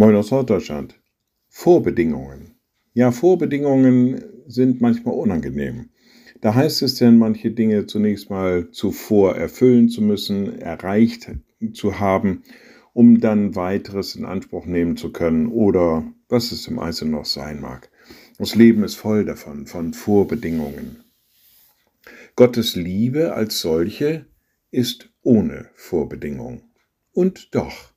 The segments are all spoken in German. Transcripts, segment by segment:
Moin aus Norddeutschland. Vorbedingungen. Ja, Vorbedingungen sind manchmal unangenehm. Da heißt es denn, manche Dinge zunächst mal zuvor erfüllen zu müssen, erreicht zu haben, um dann weiteres in Anspruch nehmen zu können oder was es im Einzelnen noch sein mag. Das Leben ist voll davon, von Vorbedingungen. Gottes Liebe als solche ist ohne Vorbedingung. Und doch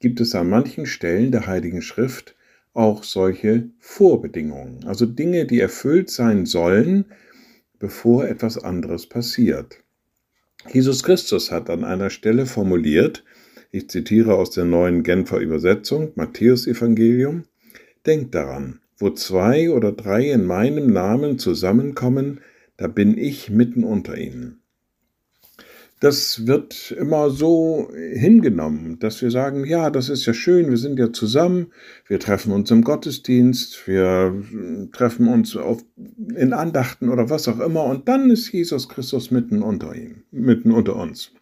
gibt es an manchen Stellen der Heiligen Schrift auch solche Vorbedingungen, also Dinge, die erfüllt sein sollen, bevor etwas anderes passiert. Jesus Christus hat an einer Stelle formuliert, ich zitiere aus der neuen Genfer Übersetzung, Matthäus Evangelium, Denkt daran, wo zwei oder drei in meinem Namen zusammenkommen, da bin ich mitten unter ihnen das wird immer so hingenommen, dass wir sagen, ja, das ist ja schön, wir sind ja zusammen, wir treffen uns im Gottesdienst, wir treffen uns auf, in Andachten oder was auch immer, und dann ist Jesus Christus mitten unter ihm, mitten unter uns.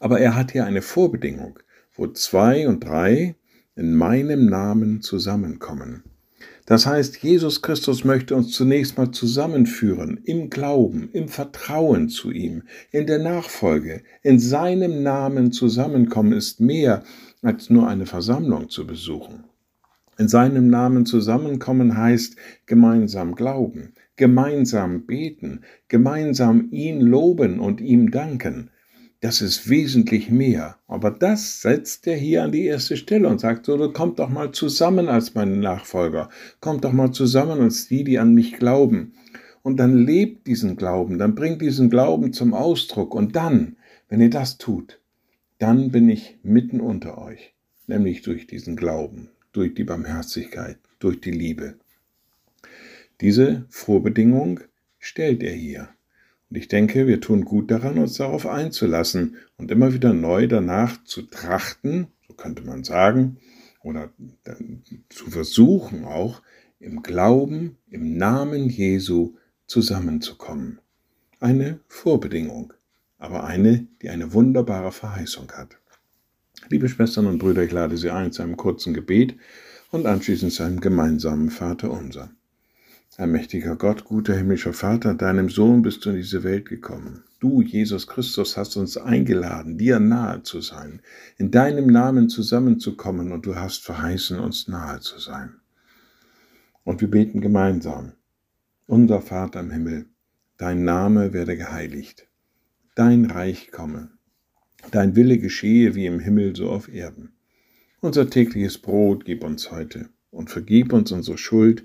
Aber er hat hier eine Vorbedingung, wo zwei und drei in meinem Namen zusammenkommen. Das heißt, Jesus Christus möchte uns zunächst mal zusammenführen im Glauben, im Vertrauen zu ihm, in der Nachfolge. In seinem Namen zusammenkommen ist mehr als nur eine Versammlung zu besuchen. In seinem Namen zusammenkommen heißt gemeinsam glauben, gemeinsam beten, gemeinsam ihn loben und ihm danken, das ist wesentlich mehr. Aber das setzt er hier an die erste Stelle und sagt so, kommt doch mal zusammen als meine Nachfolger, kommt doch mal zusammen als die, die an mich glauben. Und dann lebt diesen Glauben, dann bringt diesen Glauben zum Ausdruck. Und dann, wenn ihr das tut, dann bin ich mitten unter euch, nämlich durch diesen Glauben, durch die Barmherzigkeit, durch die Liebe. Diese Vorbedingung stellt er hier. Und ich denke, wir tun gut daran, uns darauf einzulassen und immer wieder neu danach zu trachten, so könnte man sagen, oder zu versuchen auch, im Glauben, im Namen Jesu zusammenzukommen. Eine Vorbedingung, aber eine, die eine wunderbare Verheißung hat. Liebe Schwestern und Brüder, ich lade Sie ein zu einem kurzen Gebet und anschließend zu einem gemeinsamen Vater unser. Allmächtiger Gott, guter himmlischer Vater, deinem Sohn bist du in diese Welt gekommen. Du, Jesus Christus, hast uns eingeladen, dir nahe zu sein, in deinem Namen zusammenzukommen und du hast verheißen, uns nahe zu sein. Und wir beten gemeinsam. Unser Vater im Himmel, dein Name werde geheiligt, dein Reich komme, dein Wille geschehe wie im Himmel so auf Erden. Unser tägliches Brot gib uns heute und vergib uns unsere Schuld,